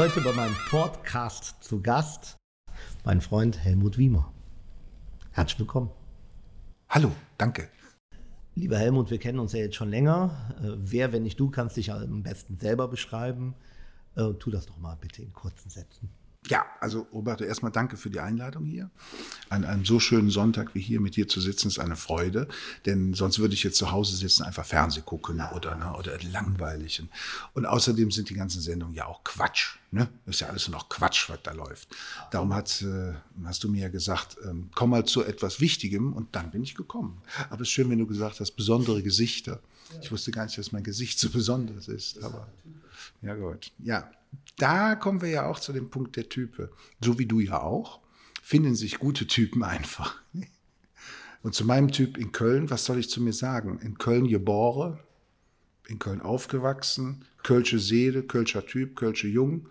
Heute bei meinem Podcast zu Gast mein Freund Helmut Wiemer. Herzlich willkommen. Hallo, danke. Lieber Helmut, wir kennen uns ja jetzt schon länger. Äh, wer, wenn nicht du, kannst dich am besten selber beschreiben. Äh, tu das doch mal bitte in kurzen Sätzen. Ja, also Roberto, erstmal danke für die Einladung hier. An einem so schönen Sonntag wie hier mit dir zu sitzen, ist eine Freude. Denn sonst würde ich jetzt zu Hause sitzen, einfach Fernseh gucken oder, ne, oder langweilig. Und außerdem sind die ganzen Sendungen ja auch Quatsch. Ne? Ist ja alles nur noch Quatsch, was da läuft. Darum hat, äh, hast du mir ja gesagt, ähm, komm mal zu etwas Wichtigem und dann bin ich gekommen. Aber es ist schön, wenn du gesagt hast, besondere Gesichter. Ich wusste gar nicht, dass mein Gesicht so besonders ist. Aber ja gut. Ja, da kommen wir ja auch zu dem Punkt der Type. So wie du ja auch, finden sich gute Typen einfach. Und zu meinem Typ in Köln, was soll ich zu mir sagen? In Köln geboren, in Köln aufgewachsen, Kölsche Seele, Kölscher Typ, Kölsche Jung.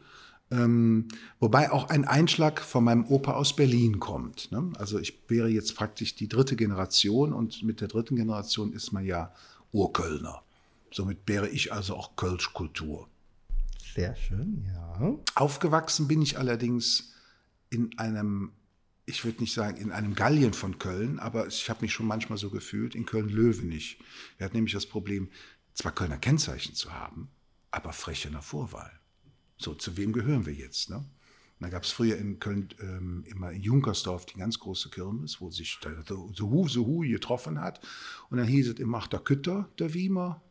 Ähm, wobei auch ein Einschlag von meinem Opa aus Berlin kommt. Ne? Also ich wäre jetzt praktisch die dritte Generation und mit der dritten Generation ist man ja Urkölner. Somit wäre ich also auch Kölsch-Kultur. Sehr schön, ja. Aufgewachsen bin ich allerdings in einem, ich würde nicht sagen in einem Gallien von Köln, aber ich habe mich schon manchmal so gefühlt, in Köln-Löwenich. Wir hatten nämlich das Problem, zwar Kölner Kennzeichen zu haben, aber Frechener Vorwahl. So, zu wem gehören wir jetzt? Ne? da gab es früher in Köln ähm, immer in Junkersdorf die ganz große Kirmes, wo sich der, der, der Hu, der Hu getroffen hat. Und dann hieß es immer, der Kütter, der Wiemer,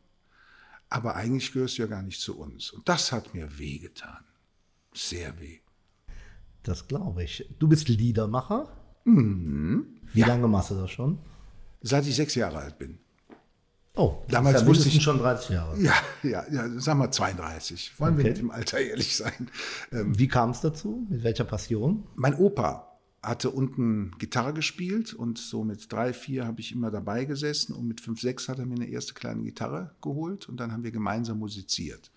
aber eigentlich gehörst du ja gar nicht zu uns. Und das hat mir wehgetan. Sehr weh. Das glaube ich. Du bist Liedermacher? Mhm. Wie ja. lange machst du das schon? Seit ich sechs Jahre alt bin. Oh, damals wusste ich schon 30 Jahre. Ja, ja, ja, sagen wir 32. Wollen okay. wir mit dem Alter ehrlich sein? Ähm, Wie kam es dazu? Mit welcher Passion? Mein Opa hatte unten Gitarre gespielt und so mit drei, vier habe ich immer dabei gesessen und mit fünf, sechs hat er mir eine erste kleine Gitarre geholt und dann haben wir gemeinsam musiziert.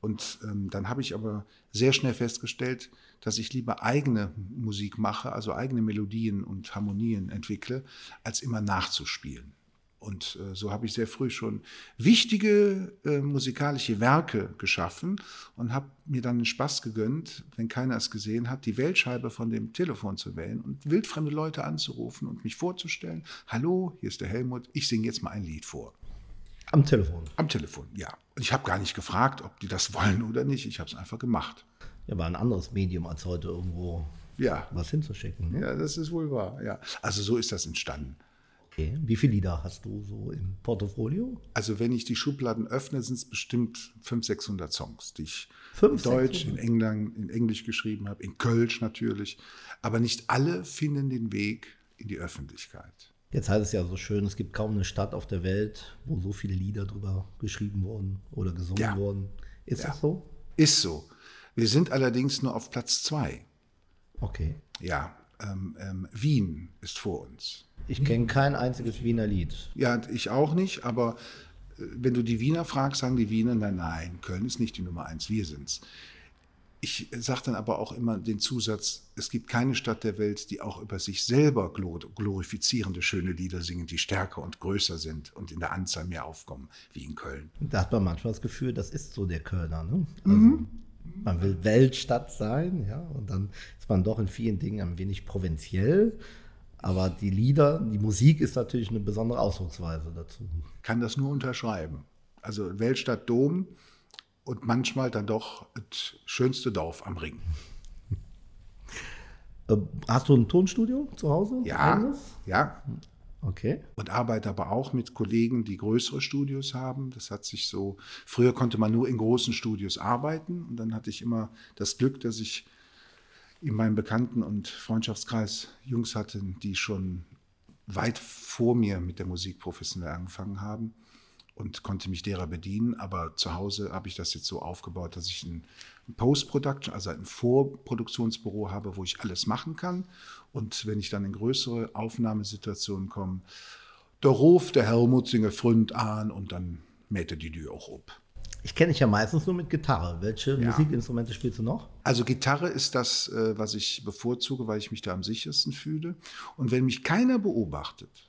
Und ähm, dann habe ich aber sehr schnell festgestellt, dass ich lieber eigene Musik mache, also eigene Melodien und Harmonien entwickle, als immer nachzuspielen. Und äh, so habe ich sehr früh schon wichtige äh, musikalische Werke geschaffen und habe mir dann den Spaß gegönnt, wenn keiner es gesehen hat, die Weltscheibe von dem Telefon zu wählen und wildfremde Leute anzurufen und mich vorzustellen. Hallo, hier ist der Helmut, ich singe jetzt mal ein Lied vor. Am Telefon? Am Telefon, ja. Und ich habe gar nicht gefragt, ob die das wollen oder nicht. Ich habe es einfach gemacht. Ja, war ein anderes Medium als heute irgendwo ja. was hinzuschicken. Ne? Ja, das ist wohl wahr. Ja. Also so ist das entstanden. Okay. Wie viele Lieder hast du so im Portfolio? Also wenn ich die Schubladen öffne, sind es bestimmt 500, 600 Songs, die ich 500, in Deutsch, 600. in, England, in Englisch geschrieben habe, in Kölsch natürlich. Aber nicht alle finden den Weg in die Öffentlichkeit. Jetzt heißt es ja so schön, es gibt kaum eine Stadt auf der Welt, wo so viele Lieder drüber geschrieben wurden oder gesungen ja. wurden. Ist ja. das so? Ist so. Wir sind allerdings nur auf Platz zwei. Okay. Ja, ähm, ähm, Wien ist vor uns. Ich kenne kein einziges Wiener Lied. Ja, ich auch nicht, aber äh, wenn du die Wiener fragst, sagen die Wiener, nein, nein, Köln ist nicht die Nummer eins, wir sind's. Ich sage dann aber auch immer den Zusatz, es gibt keine Stadt der Welt, die auch über sich selber glorifizierende schöne Lieder singen, die stärker und größer sind und in der Anzahl mehr aufkommen, wie in Köln. Da hat man manchmal das Gefühl, das ist so der Kölner. Ne? Also mhm. Man will Weltstadt sein, ja, und dann ist man doch in vielen Dingen ein wenig provinziell. Aber die Lieder, die Musik ist natürlich eine besondere Ausdrucksweise dazu. Kann das nur unterschreiben. Also Weltstadt Dom und manchmal dann doch das schönste Dorf am Ring. Äh, hast du ein Tonstudio zu Hause? Ja, ja. Okay. Und arbeite aber auch mit Kollegen, die größere Studios haben. Das hat sich so, früher konnte man nur in großen Studios arbeiten und dann hatte ich immer das Glück, dass ich in meinem Bekannten- und Freundschaftskreis Jungs hatte, die schon weit vor mir mit der Musik professionell angefangen haben und konnte mich derer bedienen. Aber zu Hause habe ich das jetzt so aufgebaut, dass ich ein Post-Production, also ein Vorproduktionsbüro habe, wo ich alles machen kann. Und wenn ich dann in größere Aufnahmesituationen komme, der ruft der Helmut singe Fründ an und dann mäht er die Tür auch ab. Ich kenne dich ja meistens nur mit Gitarre. Welche ja. Musikinstrumente spielst du noch? Also Gitarre ist das, äh, was ich bevorzuge, weil ich mich da am sichersten fühle. Und wenn mich keiner beobachtet,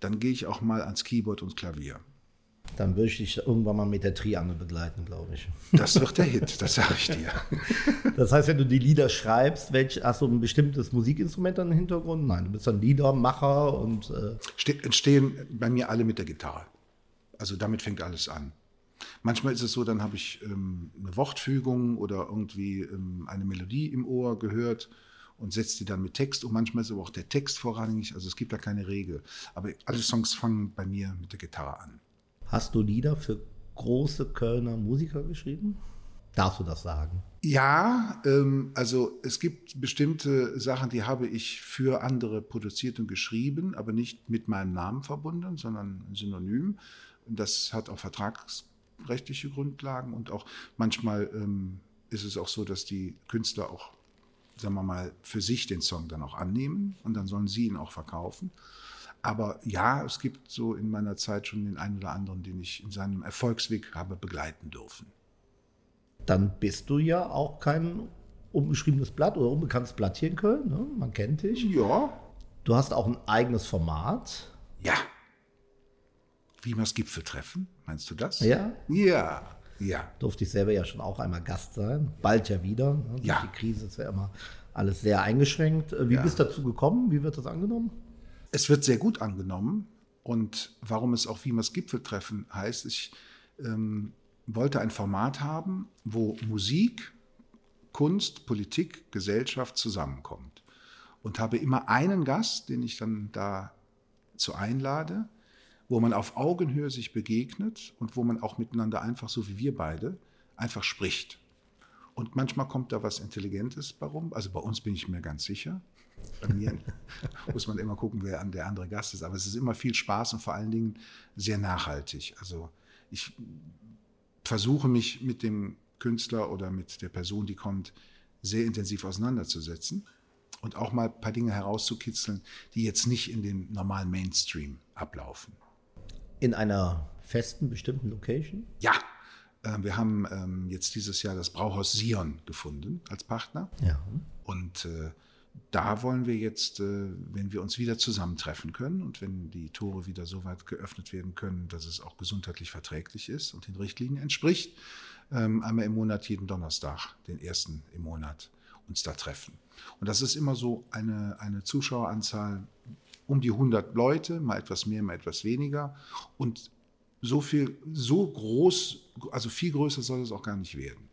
dann gehe ich auch mal ans Keyboard und Klavier. Dann würde ich dich irgendwann mal mit der Triangel begleiten, glaube ich. Das wird der Hit, das sage ich dir. Das heißt, wenn du die Lieder schreibst, welch, hast du ein bestimmtes Musikinstrument dann im Hintergrund? Nein, du bist dann Liedermacher und. Äh Ste entstehen bei mir alle mit der Gitarre. Also damit fängt alles an. Manchmal ist es so, dann habe ich ähm, eine Wortfügung oder irgendwie ähm, eine Melodie im Ohr gehört und setze die dann mit Text und manchmal ist aber auch der Text vorrangig. Also es gibt da keine Regel. Aber alle Songs fangen bei mir mit der Gitarre an. Hast du Lieder für große Kölner Musiker geschrieben? Darfst du das sagen? Ja, ähm, also es gibt bestimmte Sachen, die habe ich für andere produziert und geschrieben, aber nicht mit meinem Namen verbunden, sondern synonym. Das hat auch vertragsrechtliche Grundlagen und auch manchmal ähm, ist es auch so, dass die Künstler auch, sagen wir mal, für sich den Song dann auch annehmen und dann sollen sie ihn auch verkaufen. Aber ja, es gibt so in meiner Zeit schon den einen oder anderen, den ich in seinem Erfolgsweg habe begleiten dürfen. Dann bist du ja auch kein unbeschriebenes Blatt oder unbekanntes Blatt hier in Köln. Ne? Man kennt dich. Ja. Du hast auch ein eigenes Format. Ja. Das Gipfeltreffen, meinst du das? Ja. Ja. Ja. Durfte ich selber ja schon auch einmal Gast sein. Bald ja wieder. Ne? Durch Ja. Die Krise ist ja immer alles sehr eingeschränkt. Äh, Wie Ja. bist du dazu gekommen? Wie wird das angenommen? Es wird sehr gut angenommen. Und warum es auch Wiemers Gipfeltreffen heißt, ich ähm, wollte ein Format haben, wo Musik, Kunst, Politik, Gesellschaft zusammenkommt. Und habe immer einen Gast, den ich dann dazu einlade, wo man auf Augenhöhe sich begegnet und wo man auch miteinander einfach, so wie wir beide, einfach spricht. Und manchmal kommt da was Intelligentes bei rum. Also bei uns bin ich mir ganz sicher. Bei mir muss man immer gucken, wer der andere Gast ist. Aber es ist immer viel Spaß und vor allen Dingen sehr nachhaltig. Also ich versuche mich mit dem Künstler oder mit der Person, die kommt, sehr intensiv auseinanderzusetzen und auch mal ein paar Dinge herauszukitzeln, die jetzt nicht in den normalen Mainstream ablaufen. In einer festen, bestimmten Location? Ja, äh, wir haben ähm, jetzt dieses Jahr das Brauhaus Sion gefunden als Partner. Ja. Und äh, da wollen wir jetzt, äh, wenn wir uns wieder zusammentreffen können und wenn die Tore wieder so weit geöffnet werden können, dass es auch gesundheitlich verträglich ist und den Richtlinien entspricht, ähm, einmal im Monat, jeden Donnerstag, den ersten im Monat, uns da treffen. Und das ist immer so eine, eine Zuschaueranzahl um die 100 Leute, mal etwas mehr, mal etwas weniger. Und so viel, so groß, also viel größer soll es auch gar nicht werden.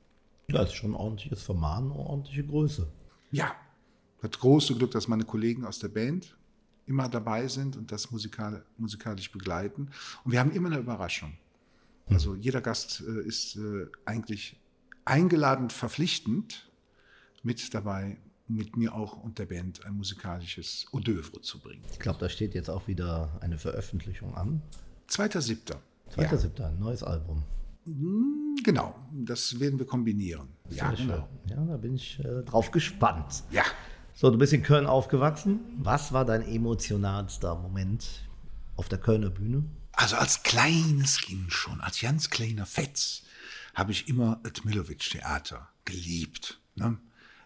Ja, ist schon ein ordentliches Format, eine ordentliche Größe. Ja, hat große Glück, dass meine Kollegen aus der Band immer dabei sind und das musikal, musikalisch begleiten. Und wir haben immer eine Überraschung. Also jeder Gast äh, ist äh, eigentlich eingeladen, verpflichtend mit dabei, mit mir auch und der Band ein musikalisches Hors d'oeuvre zu bringen. Ich glaube, da steht jetzt auch wieder eine Veröffentlichung an. 2.7. Zweiter Siebter, ein neues Album. Genau, das werden wir kombinieren. Ja, Sehr genau. schön. Ja, da bin ich äh, drauf gespannt. Ja, So, du bist in Köln aufgewachsen. Was war dein emotionalster Moment auf der Kölner Bühne? Also als kleines Kind schon, als ganz kleiner Fetz, habe ich immer das Milovic-Theater geliebt. Ne?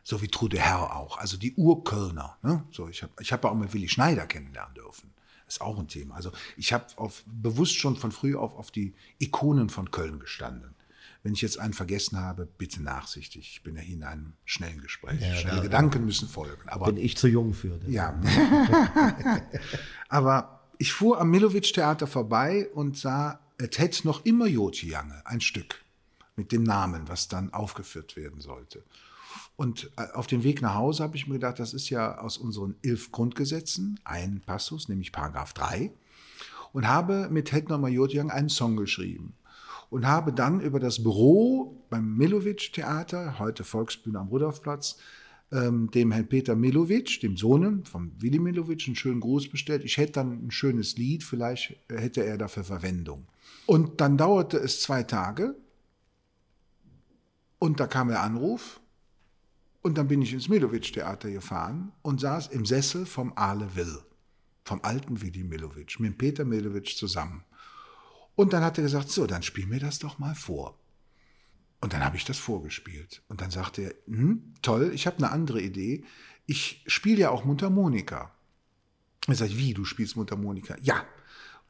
So wie Trude Herr auch, also die Urkölner. Ne? So, ich habe ich hab auch mal Willi Schneider kennenlernen dürfen. Ist auch ein Thema. Also ich habe bewusst schon von früh auf auf die Ikonen von Köln gestanden. Wenn ich jetzt einen vergessen habe, bitte nachsichtig. Ich bin ja hier in einem schnellen Gespräch. Ja, Schnelle da- Gedanken müssen folgen. Aber Bin ich zu jung für. das. ja. Aber ich fuhr am Milovic-Theater vorbei und sah, es hätte noch immer Jotjange, ein Stück mit dem Namen, was dann aufgeführt werden sollte. Und äh, auf dem Weg nach Hause habe ich mir gedacht, das ist ja aus unseren elf Grundgesetzen ein Passus, nämlich Paragraph 3, und habe mit Hetner Majotjang einen Song geschrieben. Und habe dann über das Büro beim Milovic-Theater, heute Volksbühne am Rudolfplatz, ähm, dem Herrn Peter Milovic, dem Sohn von Willi Milovic, einen schönen Gruß bestellt. Ich hätte dann ein schönes Lied, vielleicht hätte er dafür Verwendung. Und dann dauerte es zwei Tage und da kam der Anruf und dann bin ich ins Milovic-Theater gefahren und saß im Sessel vom Aale Will, vom alten Willi Milovic, mit Peter Milovic zusammen. Und dann hat er gesagt, so, dann spiel mir das doch mal vor. Und dann habe ich das vorgespielt. Und dann sagte er, hm, toll, ich habe eine andere Idee. Ich spiele ja auch Mundharmonika. Er sagt, wie, du spielst Mundharmonika? Ja.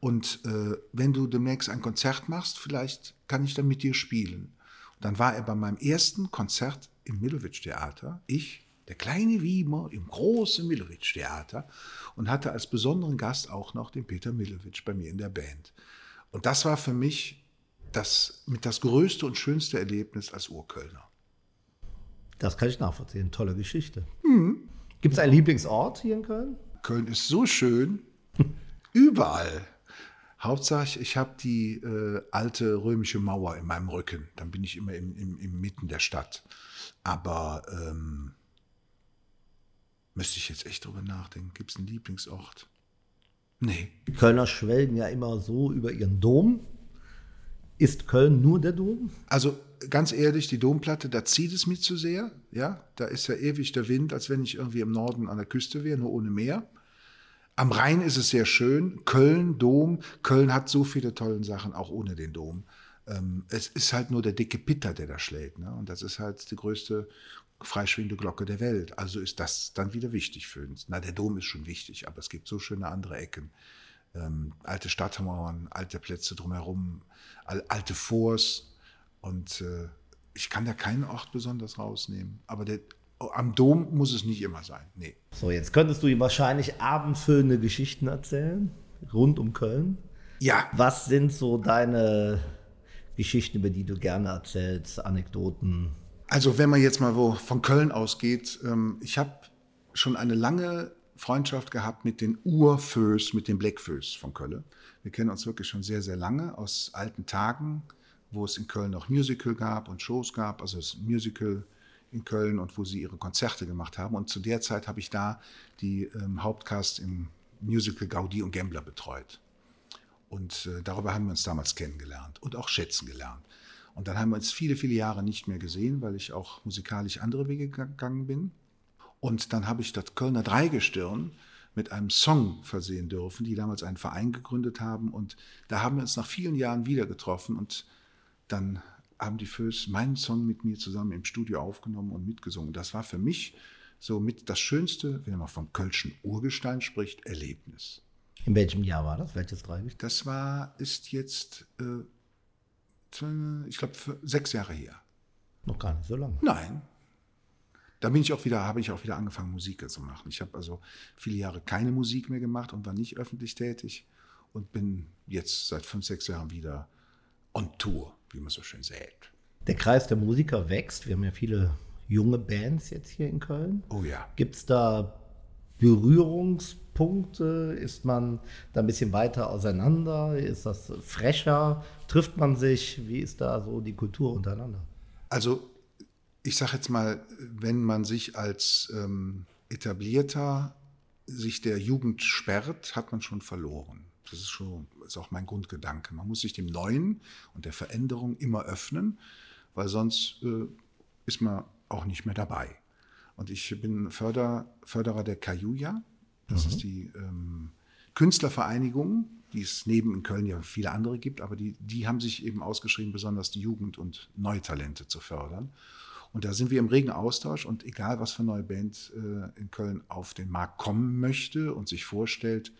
Und äh, wenn du demnächst ein Konzert machst, vielleicht kann ich dann mit dir spielen. Und dann war er bei meinem ersten Konzert im Milovic-Theater, ich, der kleine Wiemer im großen Milovic-Theater und hatte als besonderen Gast auch noch den Peter Milovic bei mir in der Band. Und das war für mich das mit das größte und schönste Erlebnis als Urkölner. Das kann ich nachvollziehen. Tolle Geschichte. Mhm. Gibt es einen Lieblingsort hier in Köln? Köln ist so schön. Überall. Hauptsache, ich habe die äh, alte römische Mauer in meinem Rücken. Dann bin ich immer im, im, im Mitten der Stadt. Aber ähm, müsste ich jetzt echt drüber nachdenken. Gibt es einen Lieblingsort? Nee. Die Kölner schwelgen ja immer so über ihren Dom. Ist Köln nur der Dom? Also ganz ehrlich, die Domplatte, da zieht es mich zu sehr. Ja, da ist ja ewig der Wind, als wenn ich irgendwie im Norden an der Küste wäre, nur ohne Meer. Am Rhein ist es sehr schön. Köln, Dom. Köln hat so viele tolle Sachen, auch ohne den Dom. Ähm, es ist halt nur der dicke Pitter, der da schlägt. Ne? Und das ist halt die größte freischwingende Glocke der Welt. Also ist das dann wieder wichtig für uns. Na, der Dom ist schon wichtig, aber es gibt so schöne andere Ecken. Ähm, alte Stadtmauern, alte Plätze drumherum, alte Forts. Und äh, ich kann da keinen Ort besonders rausnehmen. Aber der, am Dom muss es nicht immer sein. Nee. So, jetzt könntest du ihm wahrscheinlich abendfüllende Geschichten erzählen, rund um Köln. Ja. Was sind so deine Geschichten, über die du gerne erzählst, Anekdoten? Also, wenn man jetzt mal wo von Köln ausgeht, ähm, ich habe schon eine lange Freundschaft gehabt mit den Urföß, mit den Blackföß von Köln. Wir kennen uns wirklich schon sehr, sehr lange aus alten Tagen, wo es in Köln noch Musical gab und Shows gab, also das Musical in Köln und wo sie ihre Konzerte gemacht haben. Und zu der Zeit habe ich da die ähm, Hauptcast im Musical Gaudi und Gambler betreut. Und äh, darüber haben wir uns damals kennengelernt und auch schätzen gelernt. Und dann haben wir uns viele, viele Jahre nicht mehr gesehen, weil ich auch musikalisch andere Wege gegangen bin. Und dann habe ich das Kölner Dreigestirn mit einem Song versehen dürfen, die damals einen Verein gegründet haben. Und da haben wir uns nach vielen Jahren wieder getroffen und dann haben die Föß meinen Song mit mir zusammen im Studio aufgenommen und mitgesungen. Das war für mich so mit das Schönste, wenn man vom Kölschen Urgestein spricht, Erlebnis. In welchem Jahr war das? Welches Dreigewicht? Das war, ist jetzt, äh, ich glaube, sechs Jahre her. Noch gar nicht so lange. Nein. Da bin ich auch wieder, habe ich auch wieder angefangen, Musik zu machen. Ich habe also viele Jahre keine Musik mehr gemacht und war nicht öffentlich tätig und bin jetzt seit fünf, sechs Jahren wieder on Tour wie man so schön sagt. Der Kreis der Musiker wächst. Wir haben ja viele junge Bands jetzt hier in Köln. Oh ja. Gibt es da Berührungspunkte? Ist man da ein bisschen weiter auseinander? Ist das frecher? Trifft man sich? Wie ist da so die Kultur untereinander? Also ich sage jetzt mal, wenn man sich als ähm, etablierter sich der Jugend sperrt, hat man schon verloren. Das ist schon ist auch mein Grundgedanke. Man muss sich dem Neuen und der Veränderung immer öffnen, weil sonst äh, ist man auch nicht mehr dabei. Und ich bin Förder, Förderer der Kajuja. Das mhm. ist die ähm, Künstlervereinigung, die es neben in Köln ja viele andere gibt, aber die, die haben sich eben ausgeschrieben, besonders die Jugend und neue Talente zu fördern. Und da sind wir im regen Austausch und egal, was für eine neue Band äh, in Köln auf den Markt kommen möchte und sich vorstellt,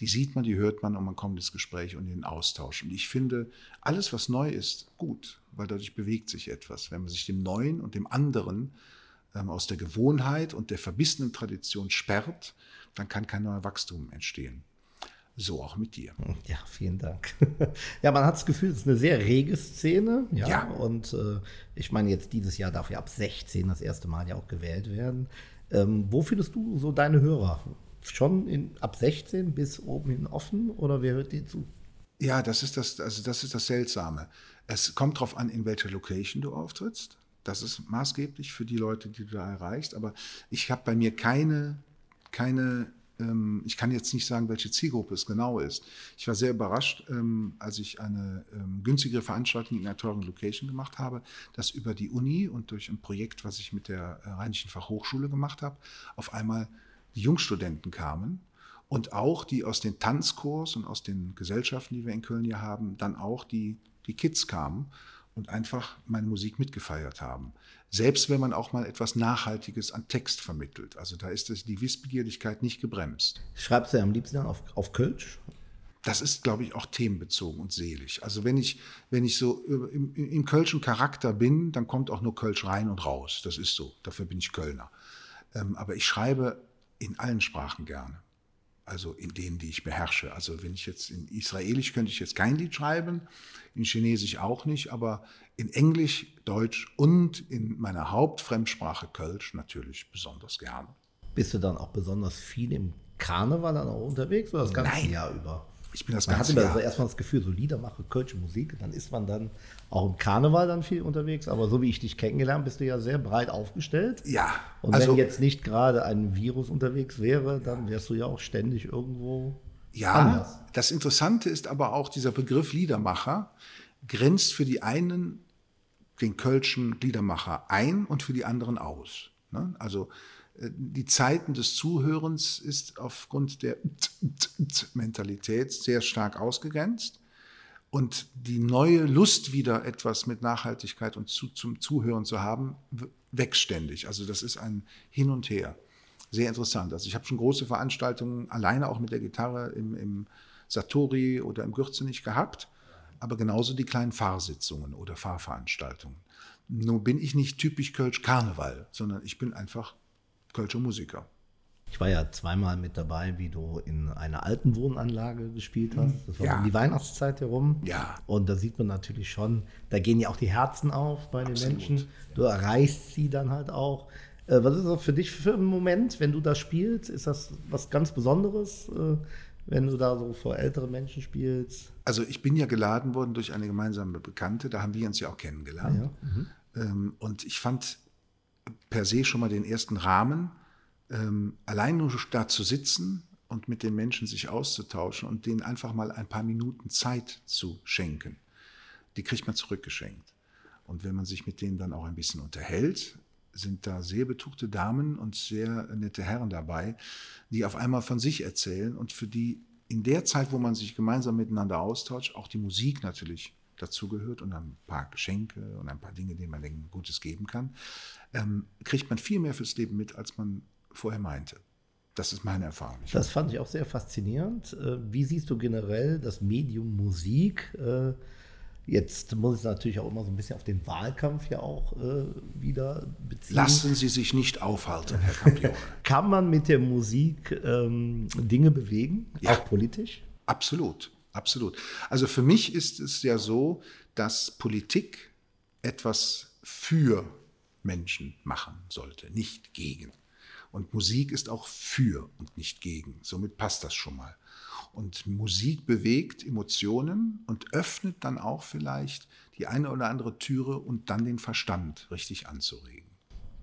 die sieht man, die hört man und man kommt ins Gespräch und in den Austausch. Und ich finde, alles, was neu ist, gut, weil dadurch bewegt sich etwas. Wenn man sich dem Neuen und dem anderen ähm, aus der Gewohnheit und der verbissenen Tradition sperrt, dann kann kein neuer Wachstum entstehen. So auch mit dir. Ja, vielen Dank. ja, man hat das Gefühl, es ist eine sehr rege Szene. Ja. ja. Und äh, ich meine, jetzt dieses Jahr darf ja ab 16 das erste Mal ja auch gewählt werden. Ähm, wo findest du so deine Hörer? Schon in, ab 16 bis oben hin offen oder wer hört dir zu? Ja, das ist das, also das ist das Seltsame. Es kommt darauf an, in welcher Location du auftrittst. Das ist maßgeblich für die Leute, die du da erreichst. Aber ich habe bei mir keine, keine ähm, ich kann jetzt nicht sagen, welche Zielgruppe es genau ist. Ich war sehr überrascht, ähm, als ich eine ähm, günstigere Veranstaltung in einer teuren Location gemacht habe, dass über die Uni und durch ein Projekt, was ich mit der äh, Rheinischen Fachhochschule gemacht habe, auf einmal die Jungstudenten kamen und auch die aus den Tanzkurs und aus den Gesellschaften, die wir in Köln hier haben, dann auch die, die Kids kamen und einfach meine Musik mitgefeiert haben. Selbst wenn man auch mal etwas Nachhaltiges an Text vermittelt. Also da ist es, die Wissbegierlichkeit nicht gebremst. Schreibst du ja am liebsten auf, auf Kölsch? das ist, glaube ich, auch themenbezogen und selig. Also wenn ich, wenn ich so im, im Kölschen Charakter bin, dann kommt auch nur Kölsch rein und raus. Das ist so. Dafür bin ich Kölner. Ähm, aber ich schreibe in allen Sprachen gerne. Also in denen, die ich beherrsche. Also wenn ich jetzt in Israelisch könnte ich jetzt kein Lied schreiben, in Chinesisch auch nicht, aber in Englisch, Deutsch und in meiner Hauptfremdsprache Kölsch natürlich besonders gerne. Bist du dann auch besonders viel im Karneval dann auch unterwegs oder das ganze Nein. Jahr über? Ich bin das Man ganze hatte Jahr. also erstmal das Gefühl, so Lieder mache, kölsche Musik, dann ist man dann auch im Karneval dann viel unterwegs. Aber so wie ich dich kennengelernt, bist du ja sehr breit aufgestellt. Ja, Und also wenn jetzt nicht gerade ein Virus unterwegs wäre, dann wärst du ja auch ständig irgendwo Ja, anders. das Interessante ist aber auch, dieser Begriff Liedermacher grenzt für die einen den kölschen Liedermacher ein und für die anderen aus. Ne? Also die Zeiten des Zuhörens ist aufgrund der Mentalität sehr stark ausgegrenzt. Und die neue Lust wieder etwas mit Nachhaltigkeit und zu, zum Zuhören zu haben, w- wächst ständig. Also das ist ein Hin und Her. Sehr interessant. Also ich habe schon große Veranstaltungen alleine auch mit der Gitarre im, im Satori oder im Gürzenich gehabt, aber genauso die kleinen Fahrsitzungen oder Fahrveranstaltungen. Nur bin ich nicht typisch Kölsch Karneval, sondern ich bin einfach Kölscher Musiker. Ich war ja zweimal mit dabei, wie du in einer alten Wohnanlage gespielt hast. Das war Ja. um die Weihnachtszeit herum. Ja. Und da sieht man natürlich schon, da gehen ja auch die Herzen auf bei den Absolut. Menschen. Du erreichst sie dann halt auch. Was ist das für dich für ein Moment, wenn du da spielst? Ist das was ganz Besonderes, wenn du da so vor älteren Menschen spielst? Also ich bin ja geladen worden durch eine gemeinsame Bekannte, da haben wir uns ja auch kennengelernt. Ähm, und ich fand per se schon mal den ersten Rahmen, ähm, allein nur da zu sitzen und mit den Menschen sich auszutauschen und denen einfach mal ein paar Minuten Zeit zu schenken. Die kriegt man zurückgeschenkt. Und wenn man sich mit denen dann auch ein bisschen unterhält, sind da sehr betuchte Damen und sehr nette Herren dabei, die auf einmal von sich erzählen und für die in der Zeit, wo man sich gemeinsam miteinander austauscht, auch die Musik natürlich dazugehört und ein paar Geschenke und ein paar Dinge, denen man denen Gutes geben kann, ähm, kriegt man viel mehr fürs Leben mit, als man vorher meinte. Das ist meine Erfahrung. Das fand ich auch sehr faszinierend. Äh, Wie siehst du generell das Medium Musik? Äh, Jetzt muss ich natürlich auch immer so ein bisschen auf den Wahlkampf ja auch äh, wieder beziehen. Lassen Sie sich nicht aufhalten, Herr Campione. Kann man mit der Musik ähm, Dinge bewegen, Ja. auch politisch? Absolut, absolut. Also für mich ist es ja so, dass Politik etwas für Menschen machen sollte, nicht gegen. Und Musik ist auch für und nicht gegen. Somit passt das schon mal. Und Musik bewegt Emotionen und öffnet dann auch vielleicht die eine oder andere Türe und dann den Verstand richtig anzuregen.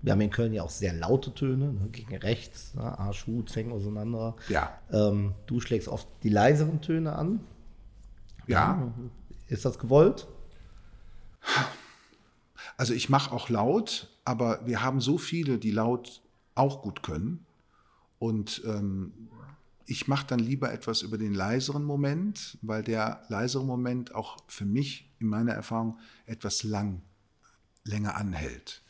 Wir haben in Köln ja auch sehr laute Töne, ne, gegen rechts, ne, Arsch, Hut, Zeng auseinander. Ja. Ähm, du schlägst oft die leiseren Töne an. Ja, Ist das gewollt? Also ich mache auch laut, aber wir haben so viele, die laut auch gut können. Und ähm, ich mache dann lieber etwas über den leiseren Moment, weil der leisere Moment auch für mich in meiner Erfahrung etwas lang, länger anhält.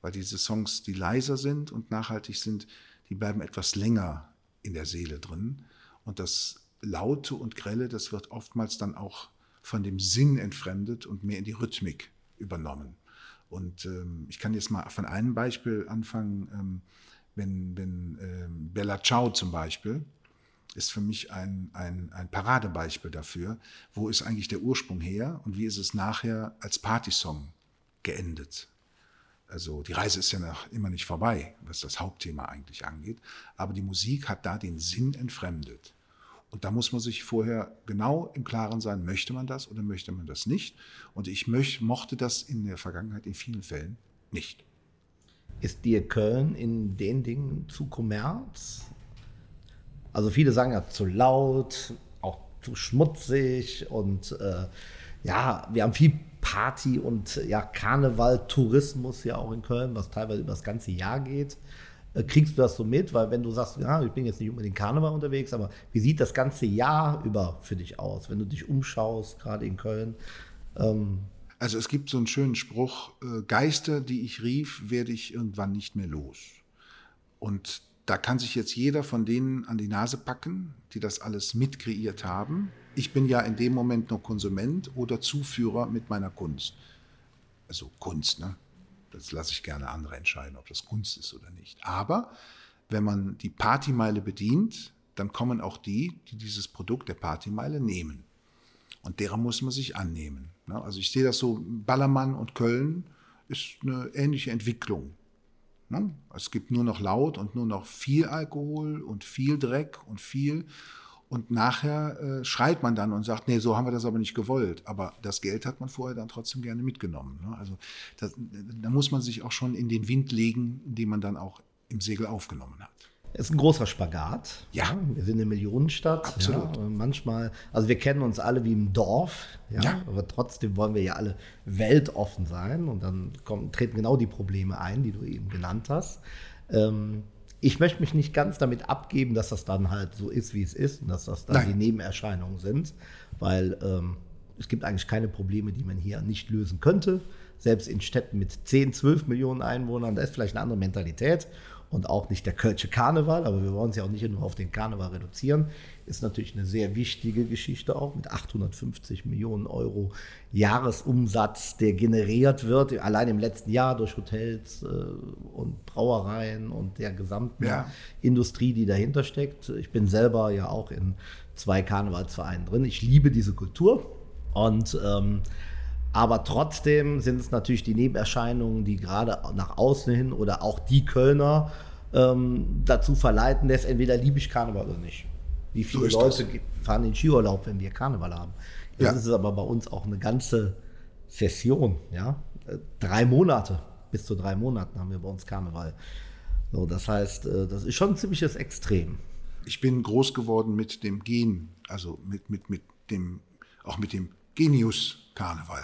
Weil diese Songs, die leiser sind und nachhaltig sind, die bleiben etwas länger in der Seele drin. Und das Laute und Grelle, das wird oftmals dann auch von dem Sinn entfremdet und mehr in die Rhythmik übernommen. Und ähm, ich kann jetzt mal von einem Beispiel anfangen. Ähm, wenn wenn ähm, Bella Ciao zum Beispiel ist für mich ein, ein, ein Paradebeispiel dafür, wo ist eigentlich der Ursprung her und wie ist es nachher als Partysong geendet. Also die Reise ist ja noch immer nicht vorbei, was das Hauptthema eigentlich angeht, aber die Musik hat da den Sinn entfremdet. Und da muss man sich vorher genau im Klaren sein, möchte man das oder möchte man das nicht. Und ich möch, mochte das in der Vergangenheit in vielen Fällen nicht. Ist dir Köln in den Dingen zu Kommerz? Also viele sagen ja zu laut, auch zu schmutzig und äh, ja, wir haben viel Party und ja, Karneval, Tourismus ja auch in Köln, was teilweise über das ganze Jahr geht. Äh, Kriegst du das so mit? Weil wenn du sagst, ja, ich bin jetzt nicht unbedingt Karneval unterwegs, aber wie sieht das ganze Jahr über für dich aus, wenn du dich umschaust, gerade in Köln? Ähm, Also es gibt so einen schönen Spruch, äh, Geister, die ich rief, werde ich irgendwann nicht mehr los. Und da kann sich jetzt jeder von denen an die Nase packen, die das alles mitkreiert haben ich bin ja in dem Moment nur Konsument oder Zuführer mit meiner Kunst. Also Kunst, ne? Das lasse ich gerne andere entscheiden, ob das Kunst ist oder nicht. Aber wenn man die Partymeile bedient, dann kommen auch die, die dieses Produkt der Partymeile nehmen. Und derer muss man sich annehmen. Ne? Also ich sehe das so, Ballermann und Köln ist eine ähnliche Entwicklung. Ne? Es gibt nur noch laut und nur noch viel Alkohol und viel Dreck und viel. Und nachher äh, schreit man dann und sagt, nee, so haben wir das aber nicht gewollt. Aber das Geld hat man vorher dann trotzdem gerne mitgenommen. Ne? Also das, da muss man sich auch schon in den Wind legen, den man dann auch im Segel aufgenommen hat. Es ist ein großer Spagat. Ja. Wir sind eine Millionenstadt. Absolut. Ja, manchmal, also wir kennen uns alle wie im Dorf, ja, Ja. aber trotzdem wollen wir ja alle weltoffen sein und dann kommen, treten genau die Probleme ein, die du eben genannt hast. Ähm, ich möchte mich nicht ganz damit abgeben, dass das dann halt so ist, wie es ist und dass das dann Nein. die Nebenerscheinungen sind, weil ähm, es gibt eigentlich keine Probleme, die man hier nicht lösen könnte. Selbst in Städten mit 10, 12 Millionen Einwohnern, da ist vielleicht eine andere Mentalität und auch nicht der Kölsche Karneval, aber wir wollen es ja auch nicht nur auf den Karneval reduzieren, ist natürlich eine sehr wichtige Geschichte auch mit 850 Millionen Euro Jahresumsatz, der generiert wird, allein im letzten Jahr durch Hotels äh, und Brauereien und der gesamten Ja. Industrie, die dahinter steckt. Ich bin selber ja auch in zwei Karnevalsvereinen drin. Ich liebe diese Kultur und ähm, aber trotzdem sind es natürlich die Nebenerscheinungen, die gerade nach außen hin oder auch die Kölner ähm, dazu verleiten lässt, entweder liebe ich Karneval oder nicht. Wie viele ist Leute ge- fahren in Skiurlaub, wenn wir Karneval haben? Jetzt Ja. ist es aber bei uns auch eine ganze Session, ja. Äh, Drei Monate, bis zu drei Monaten haben wir bei uns Karneval. So, das heißt, äh, das ist schon ein ziemliches Extrem. Ich bin groß geworden mit dem Gen, also mit, mit, mit dem, auch mit dem Genius-Karneval.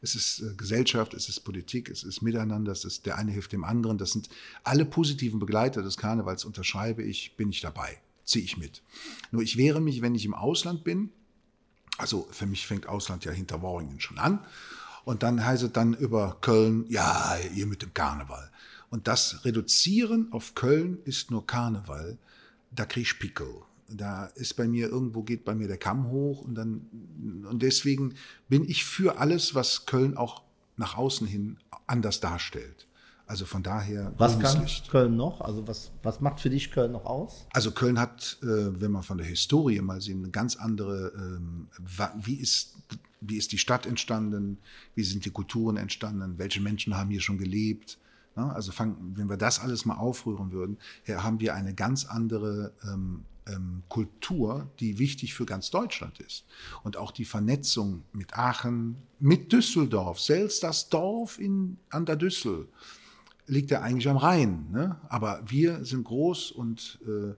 Es ist äh, Gesellschaft, es ist Politik, es ist Miteinander, es ist der eine hilft dem anderen. Das sind alle positiven Begleiter des Karnevals, unterschreibe ich, bin ich dabei, ziehe ich mit. Nur ich wehre mich, wenn ich im Ausland bin, also für mich fängt Ausland ja hinter Worringen schon an. Und dann heißt es dann über Köln, ja, ihr mit dem Karneval. Und das Reduzieren auf Köln ist nur Karneval, da krieg ich Pickel. Da ist bei mir, irgendwo geht bei mir der Kamm hoch und dann, und deswegen bin ich für alles, was Köln auch nach außen hin anders darstellt. Also von daher Was kann Licht. Köln noch? Also was, was macht für dich Köln noch aus? Also Köln hat, äh, wenn man von der Historie mal sieht, eine ganz andere, ähm, wie ist, wie ist die Stadt entstanden, wie sind die Kulturen entstanden, welche Menschen haben hier schon gelebt. Also fang, wenn wir das alles mal aufrühren würden, hier haben wir eine ganz andere ähm, ähm, Kultur, die wichtig für ganz Deutschland ist. Und auch die Vernetzung mit Aachen, mit Düsseldorf, selbst das Dorf in, an der Düssel liegt ja eigentlich am Rhein. Ne? Aber wir sind groß und äh,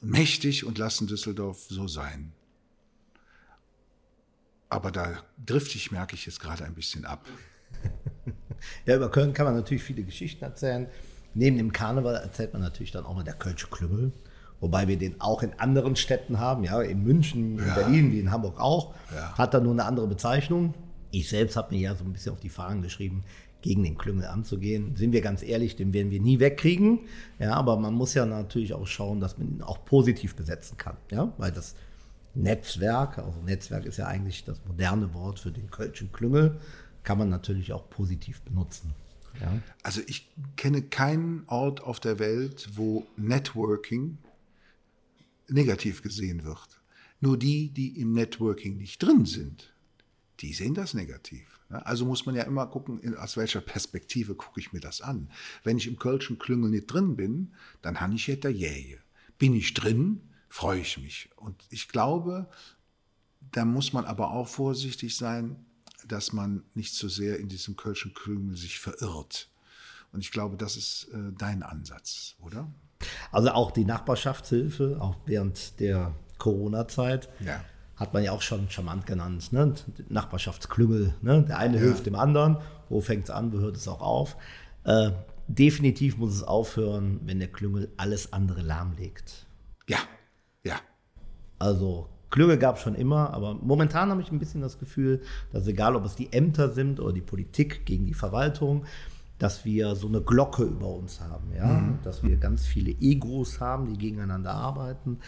mächtig und lassen Düsseldorf so sein. Aber da drifte ich, merke ich jetzt gerade ein bisschen ab. Ja, über Köln kann man natürlich viele Geschichten erzählen. Neben dem Karneval erzählt man natürlich dann auch mal der Kölsche Klüngel. Wobei wir den auch in anderen Städten haben, ja, in München, in Ja. Berlin, wie in Hamburg auch. Ja. Hat dann nur eine andere Bezeichnung. Ich selbst habe mir ja so ein bisschen auf die Fahnen geschrieben, gegen den Klüngel anzugehen. Sind wir ganz ehrlich, den werden wir nie wegkriegen. Ja, aber man muss ja natürlich auch schauen, dass man ihn auch positiv besetzen kann. Ja, weil das Netzwerk, also Netzwerk ist ja eigentlich das moderne Wort für den Kölschen Klüngel, kann man natürlich auch positiv benutzen. Ja. Also ich kenne keinen Ort auf der Welt, wo Networking negativ gesehen wird. Nur die, die im Networking nicht drin sind, die sehen das negativ. Also muss man ja immer gucken, aus welcher Perspektive gucke ich mir das an. Wenn ich im Kölschen Klüngel nicht drin bin, dann habe ich ja der Jähe. Bin ich drin, freue ich mich. Und ich glaube, da muss man aber auch vorsichtig sein, dass man nicht so sehr in diesem Kölschen Klüngel sich verirrt. Und ich glaube, das ist äh, dein Ansatz, oder? Also auch die Nachbarschaftshilfe, auch während der Corona-Zeit, Ja. Hat man ja auch schon charmant genannt. Ne? Nachbarschaftsklüngel. Ne? Der eine hilft dem anderen. Wo fängt es an, wo hört es auch auf? Äh, definitiv muss es aufhören, wenn der Klüngel alles andere lahmlegt. Ja, ja. Also Klüngel gab es schon immer, aber momentan habe ich ein bisschen das Gefühl, dass egal ob es die Ämter sind oder die Politik gegen die Verwaltung, dass wir so eine Glocke über uns haben, ja, mhm. dass wir ganz viele Egos haben, die gegeneinander arbeiten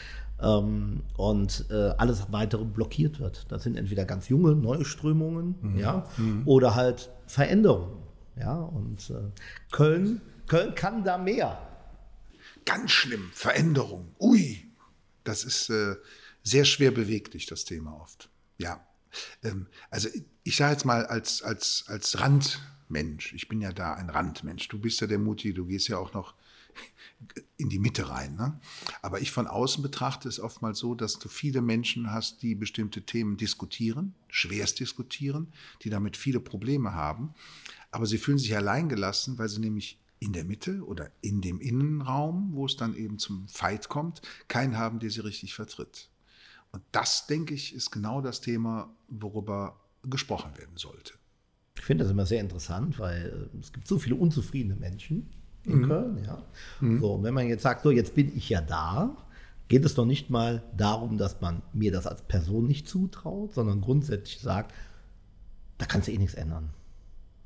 ähm, und äh, alles weitere blockiert wird. Das sind entweder ganz junge, neue Strömungen, mhm. ja, mhm. oder halt Veränderungen, ja, und äh, Köln, Köln kann da mehr. Ganz schlimm, Veränderung, ui, das ist äh, sehr schwer beweglich, das Thema oft, ja. Ähm, also ich sage jetzt mal als, als, als Randmensch, ich bin ja da ein Randmensch, du bist ja der Mutti, du gehst ja auch noch in die Mitte rein. Ne? Aber ich von außen betrachte es oftmals so, dass du viele Menschen hast, die bestimmte Themen diskutieren, schwerst diskutieren, die damit viele Probleme haben. Aber sie fühlen sich alleingelassen, weil sie nämlich in der Mitte oder in dem Innenraum, wo es dann eben zum Fight kommt, keinen haben, der sie richtig vertritt. Und das, denke ich, ist genau das Thema, worüber gesprochen werden sollte. Ich finde das immer sehr interessant, weil äh, es gibt so viele unzufriedene Menschen in mhm. Köln. Ja. Mhm. So, und wenn man jetzt sagt, so jetzt bin ich ja da, geht es doch nicht mal darum, dass man mir das als Person nicht zutraut, sondern grundsätzlich sagt, da kannst du eh nichts ändern.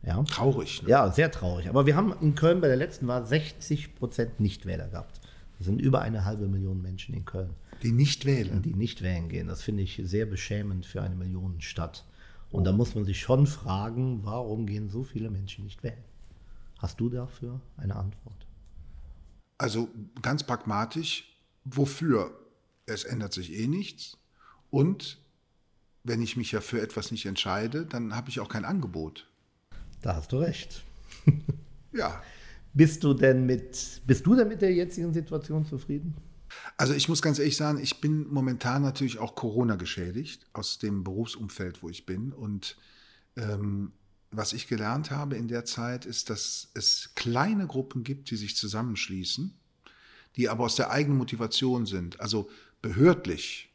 Ja. Traurig. Ne? Ja, sehr traurig. Aber wir haben in Köln bei der letzten Wahl 60 Prozent Nichtwähler gehabt. Das sind über eine halbe Million Menschen in Köln. Die nicht wählen. Die nicht wählen gehen. Das finde ich sehr beschämend für eine Millionenstadt. Und oh. da muss man sich schon fragen, warum gehen so viele Menschen nicht wählen? Hast du dafür eine Antwort? Also ganz pragmatisch, wofür? Es ändert sich eh nichts. Und wenn ich mich ja für etwas nicht entscheide, dann habe ich auch kein Angebot. Da hast du recht. ja. Bist du denn mit, bist du denn mit der jetzigen Situation zufrieden? Also ich muss ganz ehrlich sagen, ich bin momentan natürlich auch Corona geschädigt aus dem Berufsumfeld, wo ich bin. Und ähm, was ich gelernt habe in der Zeit, ist, dass es kleine Gruppen gibt, die sich zusammenschließen, die aber aus der eigenen Motivation sind. Also behördlich,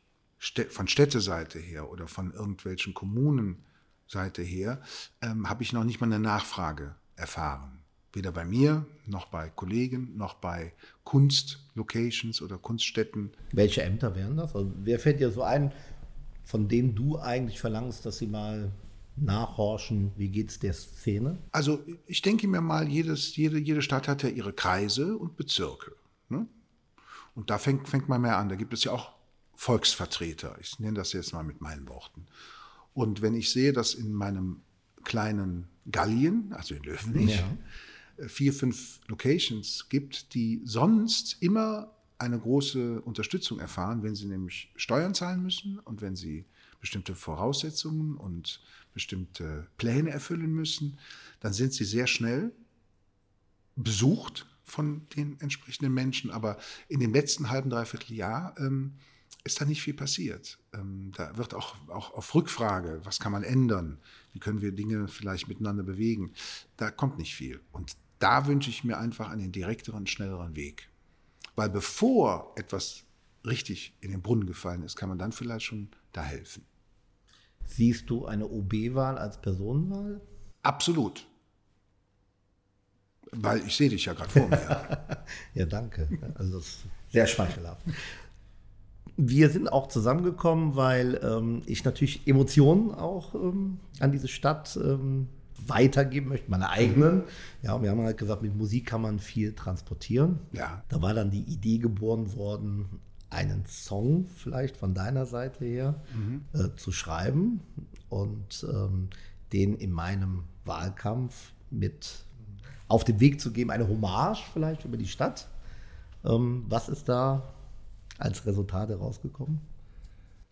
von Städteseite her oder von irgendwelchen Kommunenseite her, ähm, habe ich noch nicht mal eine Nachfrage erfahren. Weder bei mir, noch bei Kollegen, noch bei Kunstlocations oder Kunststätten. Welche Ämter wären das? Also wer fällt dir so ein, von denen du eigentlich verlangst, dass sie mal nachhorchen, wie geht es der Szene? Also ich denke mir mal, jedes, jede, jede Stadt hat ja ihre Kreise und Bezirke. Ne? Und da fängt, fängt man mehr an. Da gibt es ja auch Volksvertreter. Ich nenne das jetzt mal mit meinen Worten. Und wenn ich sehe, dass in meinem kleinen Gallien, also in Löwenich, ja. vier, fünf Locations gibt, die sonst immer eine große Unterstützung erfahren, wenn sie nämlich Steuern zahlen müssen und wenn sie bestimmte Voraussetzungen und bestimmte Pläne erfüllen müssen, dann sind sie sehr schnell besucht von den entsprechenden Menschen. Aber in dem letzten halben, dreiviertel Jahr ähm, ist da nicht viel passiert. Ähm, da wird auch, auch auf Rückfrage, was kann man ändern, wie können wir Dinge vielleicht miteinander bewegen, da kommt nicht viel. Und da wünsche ich mir einfach einen direkteren, schnelleren Weg. Weil bevor etwas richtig in den Brunnen gefallen ist, kann man dann vielleicht schon da helfen. Siehst du eine OB-Wahl als Personenwahl? Absolut. Weil ich sehe dich ja gerade vor mir. ja, danke. Also das ist sehr schmeichelhaft. Wir sind auch zusammengekommen, weil ähm, ich natürlich Emotionen auch ähm, an diese Stadt ähm, weitergeben möchte, meine eigenen. Ja, wir haben halt gesagt, mit Musik kann man viel transportieren. Ja. Da war dann die Idee geboren worden, einen Song vielleicht von deiner Seite her mhm. äh, zu schreiben und ähm, den in meinem Wahlkampf mit auf den Weg zu geben, eine Hommage vielleicht über die Stadt. Ähm, was ist da als Resultat herausgekommen?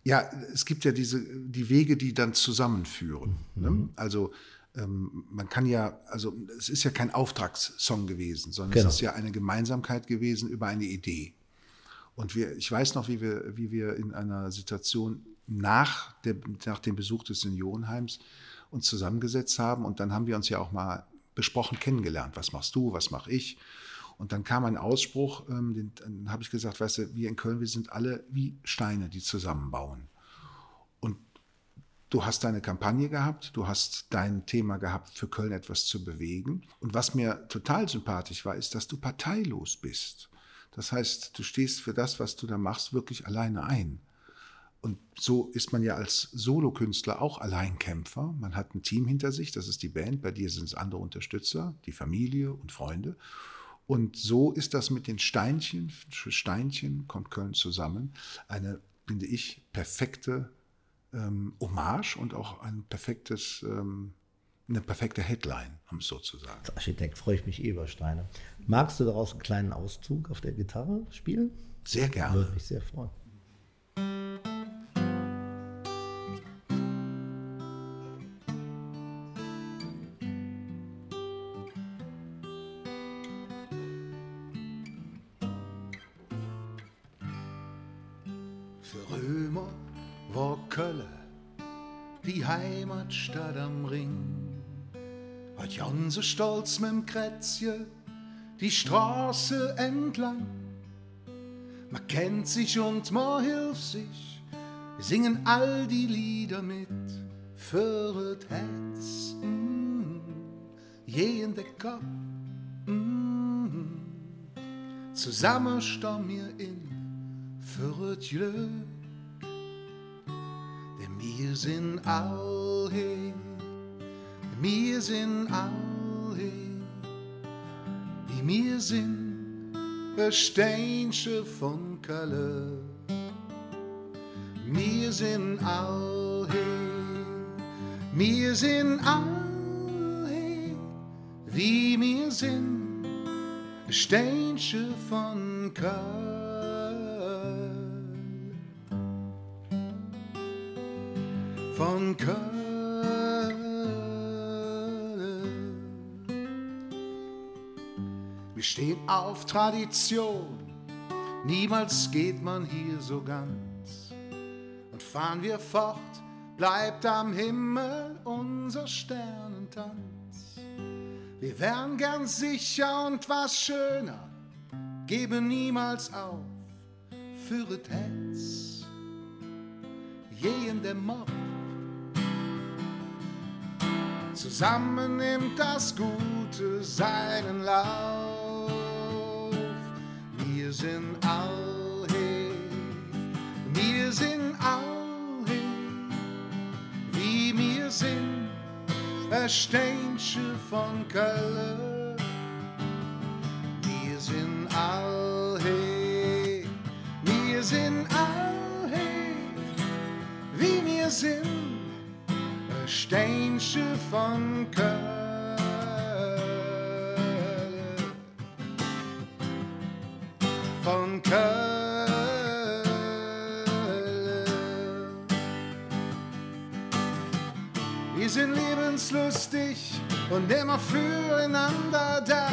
Ja, es gibt ja diese die Wege, die dann zusammenführen. Ne? Mhm. Ne? Also ähm, man kann ja, also es ist ja kein Auftragssong gewesen, sondern genau. es ist ja eine Gemeinsamkeit gewesen über eine Idee. Und wir, ich weiß noch, wie wir, wie wir in einer Situation nach, der, nach dem Besuch des Seniorenheims uns zusammengesetzt haben und dann haben wir uns ja auch mal besprochen kennengelernt. Was machst du, was mache ich? Und dann kam ein Ausspruch, ähm, den, dann habe ich gesagt, weißt du, wir in Köln, wir sind alle wie Steine, die zusammenbauen. Und du hast deine Kampagne gehabt, du hast dein Thema gehabt, für Köln etwas zu bewegen. Und was mir total sympathisch war, ist, dass du parteilos bist. Das heißt, du stehst für das, was du da machst, wirklich alleine ein. und so ist man ja als Solokünstler auch Alleinkämpfer. Man hat ein Team hinter sich, das ist die Band, bei dir sind es andere Unterstützer, die Familie und Freunde. Und so ist das mit den Steinchen, für Steinchen kommt Köln zusammen, eine, finde ich, perfekte ähm, Hommage und auch ein perfektes, ähm, eine perfekte Headline, um es so zu sagen. Als Architekt freue ich mich eh über Steine. Magst du daraus einen kleinen Auszug auf der Gitarre spielen? Sehr gerne. Würde mich sehr freuen. So stolz mit dem Krätzje die Straße entlang. Man kennt sich und man hilft sich. Wir singen all die Lieder mit für das Herz. Mm, jeden der Kopf. Mm, zusammen stehen wir in für das Glück. Denn wir sind all hier, wir sind all wir sind, ein Steinchen von Kalle. Wir sind all hier, wir sind all hier, wie wir sind, ein Steinchen von Kalle. von Köln. Wir stehen auf Tradition, niemals geht man hier so ganz. Und fahren wir fort, bleibt am Himmel unser Sternentanz. Wir wären gern sicher und was schöner, geben niemals auf das Herz. Je in der Mob Zusammen nimmt das Gute seinen Lauf. All hier, wir sind all hier, wie wir sind, ein Steinchen von Köln. Wir sind all hier, wir sind all hier, wie wir sind. Steinchen von Köln. Köln. Wir sind lebenslustig und immer füreinander da.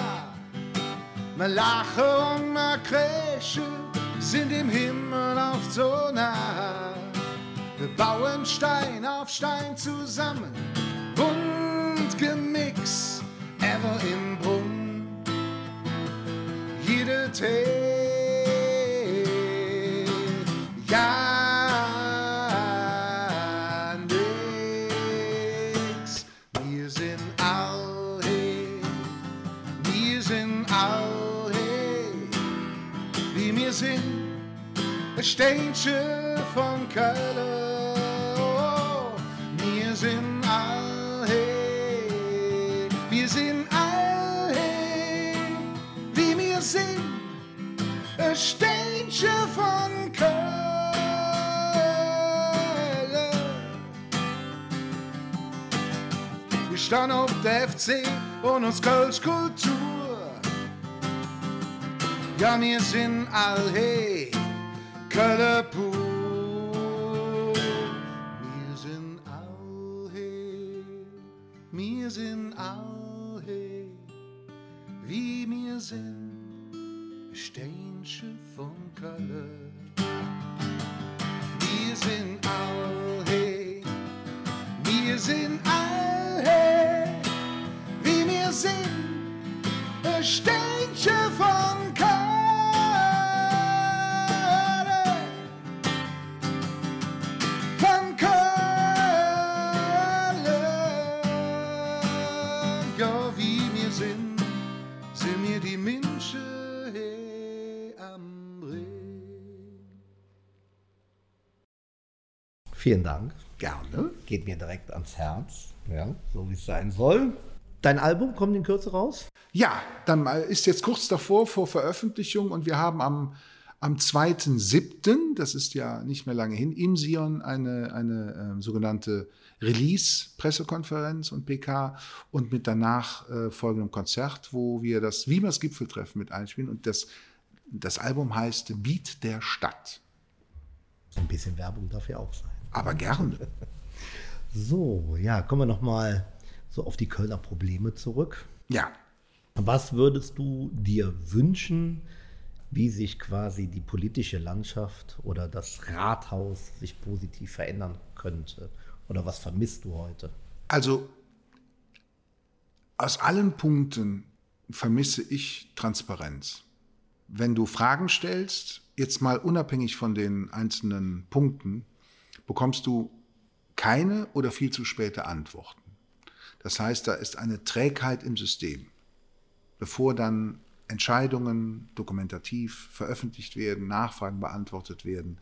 Wir lachen und wir kreischen, sind im Himmel oft so nah. Wir bauen Stein auf Stein zusammen, bunt gemixt, ever im Brunnen. Jede Tee, ein Steinchen von Köln. Wir sind all hier, wir sind all hier, wie wir sind, ein Steinchen von Köln. Wir stehen auf der FC und uns Kölsch Kultur. Ja, wir sind all hier, Köln pur. Wir sind all hier, wie wir sind, Steinchen von Köln. Wir sind all hier, wir sind Vielen Dank. Gerne. Geht mir direkt ans Herz, ja, so wie es sein soll. Dein Album kommt in Kürze raus? Ja, dann ist jetzt kurz davor vor Veröffentlichung und wir haben am, am 2.7., das ist ja nicht mehr lange hin, im Sion eine, eine äh, sogenannte Release-Pressekonferenz und PK und mit danach äh, folgendem Konzert, wo wir das Wiemers Gipfeltreffen mit einspielen und das, das Album heißt Beat der Stadt. Ein bisschen Werbung darf ja auch sein. Aber gerne. So, ja, kommen wir nochmal so auf die Kölner Probleme zurück. Ja. Was würdest du dir wünschen, wie sich quasi die politische Landschaft oder das Rathaus sich positiv verändern könnte? Oder was vermisst du heute? Also aus allen Punkten vermisse ich Transparenz. Wenn du Fragen stellst, jetzt mal unabhängig von den einzelnen Punkten, bekommst du keine oder viel zu späte Antworten. Das heißt, da ist eine Trägheit im System. Bevor dann Entscheidungen dokumentativ veröffentlicht werden, Nachfragen beantwortet werden,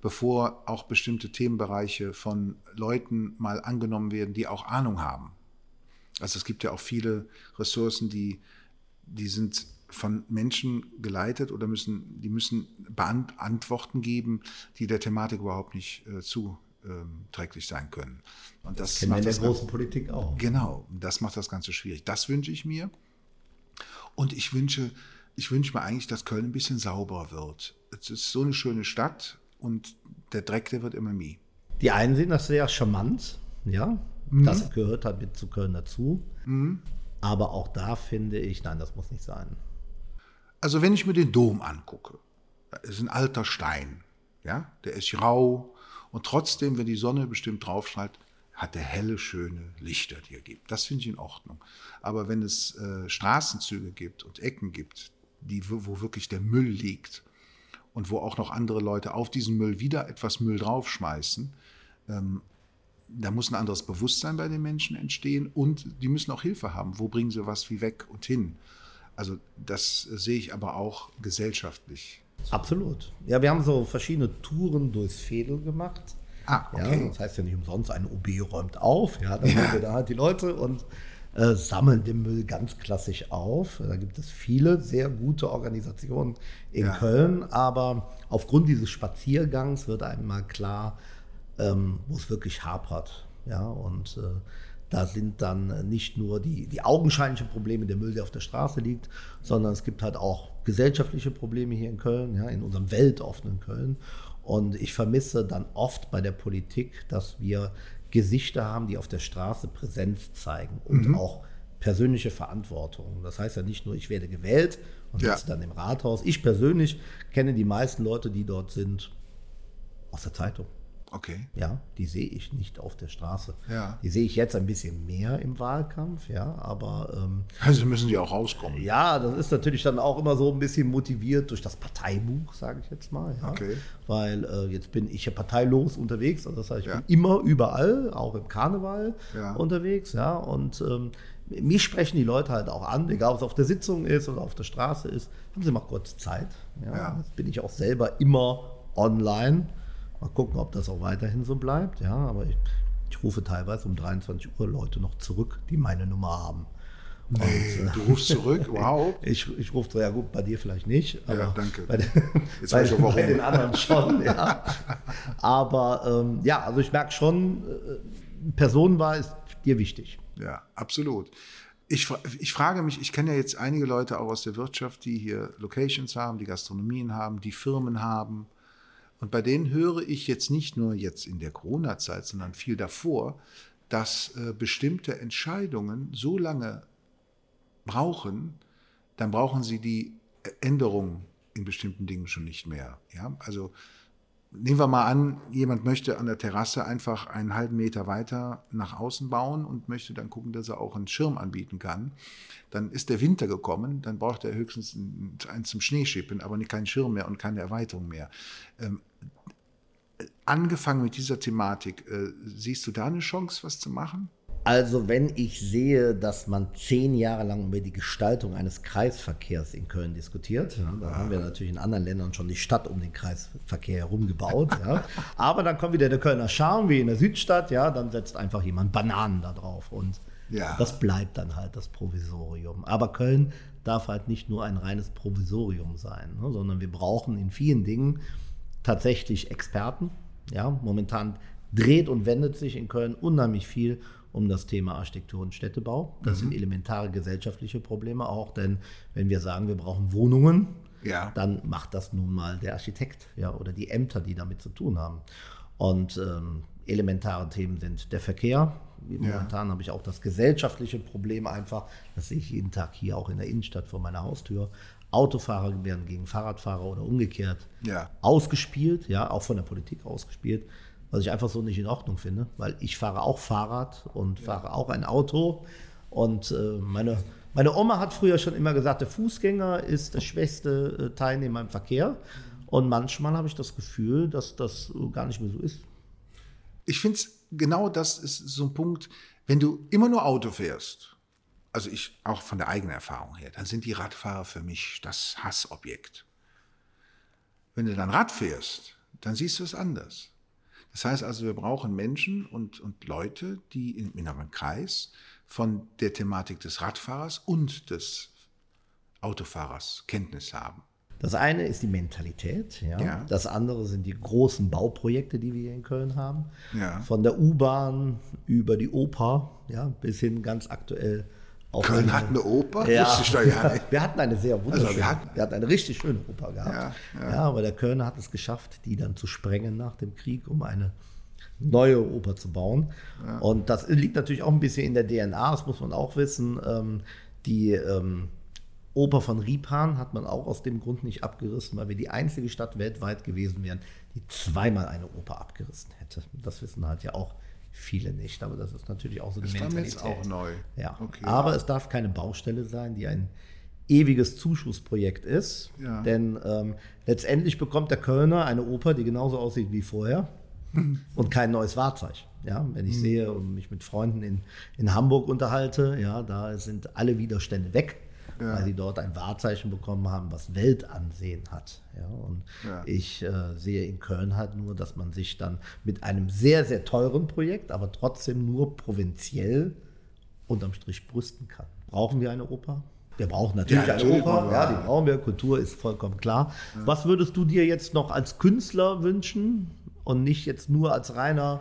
bevor auch bestimmte Themenbereiche von Leuten mal angenommen werden, die auch Ahnung haben. Also es gibt ja auch viele Ressourcen, die, die sind von Menschen geleitet oder müssen, die müssen Antworten geben, die der Thematik überhaupt nicht äh, zuträglich sein können. Und das, das kennen wir in der großen Politik auch. Genau, das macht das Ganze schwierig. Das wünsche ich mir. Und ich wünsche, ich wünsche mir eigentlich, dass Köln ein bisschen sauberer wird. Es ist so eine schöne Stadt und der Dreck, der wird immer mehr. Die einen sehen das sehr charmant, ja. Mhm. Das gehört halt mit zu Köln dazu. Mhm. Aber auch da finde ich, nein, das muss nicht sein. Also wenn ich mir den Dom angucke, das ist ein alter Stein, ja, der ist rau und trotzdem, wenn die Sonne bestimmt drauf strahlt, hat er helle, schöne Lichter, die er gibt. Das finde ich in Ordnung. Aber wenn es äh, Straßenzüge gibt und Ecken gibt, die, wo wirklich der Müll liegt und wo auch noch andere Leute auf diesen Müll wieder etwas Müll draufschmeißen, ähm, da muss ein anderes Bewusstsein bei den Menschen entstehen und die müssen auch Hilfe haben. Wo bringen sie was wie weg und hin? Also das sehe ich aber auch gesellschaftlich. Absolut. Ja, wir haben so verschiedene Touren durchs Fädel gemacht. Ah, okay. Ja, das heißt ja nicht umsonst, eine OB räumt auf. Ja, dann ja. wir da halt die Leute und äh, sammeln den Müll ganz klassisch auf. Da gibt es viele sehr gute Organisationen in ja. Köln, aber aufgrund dieses Spaziergangs wird einem mal klar, ähm, wo es wirklich hapert. Ja, und äh, da sind dann nicht nur die, die augenscheinlichen Probleme, der Müll, der auf der Straße liegt, sondern es gibt halt auch gesellschaftliche Probleme hier in Köln, ja, in unserem weltoffenen Köln. Und ich vermisse dann oft bei der Politik, dass wir Gesichter haben, die auf der Straße Präsenz zeigen und mhm. auch persönliche Verantwortung. Das heißt ja nicht nur, ich werde gewählt und ja. sitze dann im Rathaus. Ich persönlich kenne die meisten Leute, die dort sind, aus der Zeitung. Okay. Ja, die sehe ich nicht auf der Straße. Ja. Die sehe ich jetzt ein bisschen mehr im Wahlkampf, ja, aber. Ähm, also müssen die auch rauskommen. Ja, das ist natürlich dann auch immer so ein bisschen motiviert durch das Parteibuch, sage ich jetzt mal. Ja? Okay. Weil äh, jetzt bin ich ja parteilos unterwegs, also das heißt, ich ja. bin immer überall, auch im Karneval ja. unterwegs, ja, und. Ähm, mich sprechen die Leute halt auch an, egal ob es auf der Sitzung ist oder auf der Straße ist. Haben Sie mal kurz Zeit? Ja. Jetzt bin ich auch selber immer online. Mal gucken, ob das auch weiterhin so bleibt. Ja, aber ich, ich rufe teilweise um 23 Uhr Leute noch zurück, die meine Nummer haben. Und, hey, du rufst zurück, wow. ich, ich rufe, ja gut, bei dir vielleicht nicht. Ja, danke. Bei, den, bei, bei den anderen schon, ja. Aber ähm, ja, also ich merke schon, äh, Personenwahl ist dir wichtig. Ja, absolut. Ich, ich frage mich, ich kenne ja jetzt einige Leute auch aus der Wirtschaft, die hier Locations haben, die Gastronomien haben, die Firmen haben. Und bei denen höre ich jetzt nicht nur jetzt in der Corona-Zeit, sondern viel davor, dass äh, bestimmte Entscheidungen so lange brauchen, dann brauchen sie die Änderung in bestimmten Dingen schon nicht mehr. Ja, also nehmen wir mal an, jemand möchte an der Terrasse einfach einen halben Meter weiter nach außen bauen und möchte dann gucken, dass er auch einen Schirm anbieten kann. Dann ist der Winter gekommen, dann braucht er höchstens einen zum Schneeschippen, aber keinen Schirm mehr und keine Erweiterung mehr. Angefangen mit dieser Thematik, äh, siehst du da eine Chance, was zu machen? Also wenn ich sehe, dass man zehn Jahre lang über die Gestaltung eines Kreisverkehrs in Köln diskutiert, ja, da haben wir natürlich in anderen Ländern schon die Stadt um den Kreisverkehr herum gebaut. Ja. Aber dann kommt wieder der Kölner Charme, wie in der Südstadt, ja, dann setzt einfach jemand Bananen da drauf und Ja. das bleibt dann halt das Provisorium. Aber Köln darf halt nicht nur ein reines Provisorium sein, ne, sondern wir brauchen in vielen Dingen tatsächlich Experten. Ja, momentan dreht und wendet sich in Köln unheimlich viel um das Thema Architektur und Städtebau. Das sind elementare gesellschaftliche Probleme auch, denn wenn wir sagen, wir brauchen Wohnungen, Ja. dann macht das nun mal der Architekt ja, oder die Ämter, die damit zu tun haben. Und ähm, elementare Themen sind der Verkehr. Momentan habe ich auch das gesellschaftliche Problem einfach, das sehe ich jeden Tag hier auch in der Innenstadt vor meiner Haustür. Autofahrer werden gegen Fahrradfahrer oder umgekehrt Ja. ausgespielt, ja, auch von der Politik ausgespielt, was ich einfach so nicht in Ordnung finde, weil ich fahre auch Fahrrad und fahre auch ein Auto und äh, meine, meine Oma hat früher schon immer gesagt, der Fußgänger ist der schwächste äh, Teilnehmer im Verkehr und manchmal habe ich das Gefühl, dass das gar nicht mehr so ist. Ich finde genau das ist so ein Punkt, wenn du immer nur Auto fährst, also ich auch von der eigenen Erfahrung her, dann sind die Radfahrer für mich das Hassobjekt. Wenn du dann Rad fährst, dann siehst du es anders. Das heißt also, wir brauchen Menschen und, und Leute, die im inneren Kreis von der Thematik des Radfahrers und des Autofahrers Kenntnis haben. Das eine ist die Mentalität, ja. Ja. Das andere sind die großen Bauprojekte, die wir hier in Köln haben. Ja. Von der U-Bahn über die Oper, ja, bis hin ganz aktuell Köln hat eine Oper? Ja. Wusste ich doch ja nicht. Wir hatten eine sehr wunderschöne, Also wir hatten- wir hatten eine richtig schöne Oper gehabt. Ja, Ja, ja. aber der Kölner hat es geschafft, die dann zu sprengen nach dem Krieg, um eine neue Oper zu bauen. Und das liegt natürlich auch ein bisschen in der DNA, das muss man auch wissen. Ähm, die ähm, Oper von Riepan hat man auch aus dem Grund nicht abgerissen, weil wir die einzige Stadt weltweit gewesen wären, die zweimal eine Oper abgerissen hätte. Das wissen halt ja auch viele nicht, aber das ist natürlich auch so die Das Mentalität. jetzt auch neu. Ja, Okay. aber es darf keine Baustelle sein, die ein ewiges Zuschussprojekt ist. Ja. Denn ähm, letztendlich bekommt der Kölner eine Oper, die genauso aussieht wie vorher und kein neues Wahrzeichen. Ja, wenn ich sehe und mich mit Freunden in, in Hamburg unterhalte, ja, da sind alle Widerstände weg, Ja. weil sie dort ein Wahrzeichen bekommen haben, was Weltansehen hat. Ja, und Ja. ich äh, sehe in Köln halt nur, dass man sich dann mit einem sehr, sehr teuren Projekt, aber trotzdem nur provinziell unterm Strich brüsten kann. Brauchen wir eine Oper? Wir brauchen natürlich Ja, eine Oper, ja, die brauchen wir. Kultur ist vollkommen klar. Was würdest du dir jetzt noch als Künstler wünschen und nicht jetzt nur als reiner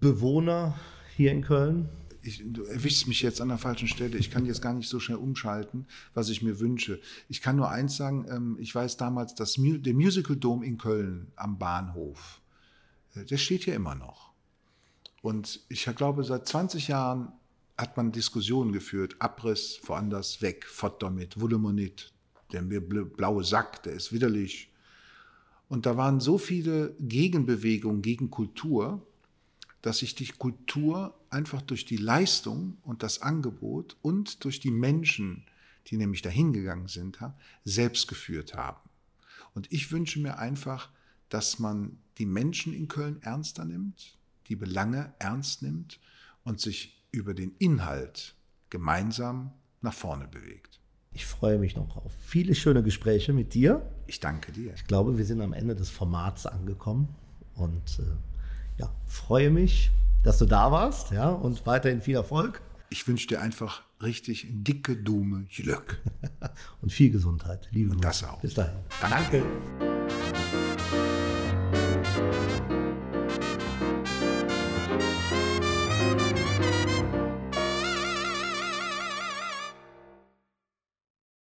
Bewohner hier in Köln? Ich, du erwischst mich jetzt an der falschen Stelle. Ich kann jetzt gar nicht so schnell umschalten, was ich mir wünsche. Ich kann nur eins sagen, ähm, ich weiß damals, dass der Musical Dome in Köln am Bahnhof, äh, der steht hier immer noch. Und ich glaube, seit 20 Jahren hat man Diskussionen geführt, Abriss, woanders weg, fort damit, Volumonit, der bl- blaue Sack, der ist widerlich. Und da waren so viele Gegenbewegungen gegen Kultur, dass sich die Kultur einfach durch die Leistung und das Angebot und durch die Menschen, die nämlich dahin gegangen sind, selbst geführt haben. Und ich wünsche mir einfach, dass man die Menschen in Köln ernster nimmt, die Belange ernst nimmt und sich über den Inhalt gemeinsam nach vorne bewegt. Ich freue mich noch auf viele schöne Gespräche mit dir. Ich danke dir. Ich glaube, wir sind am Ende des Formats angekommen und äh, ja, freue mich, dass du da warst ja, und weiterhin viel Erfolg Ich wünsche dir einfach richtig dicke Dume Glück. und viel Gesundheit. Liebe Grüße. das auch. Bis dahin. Danke. Danke.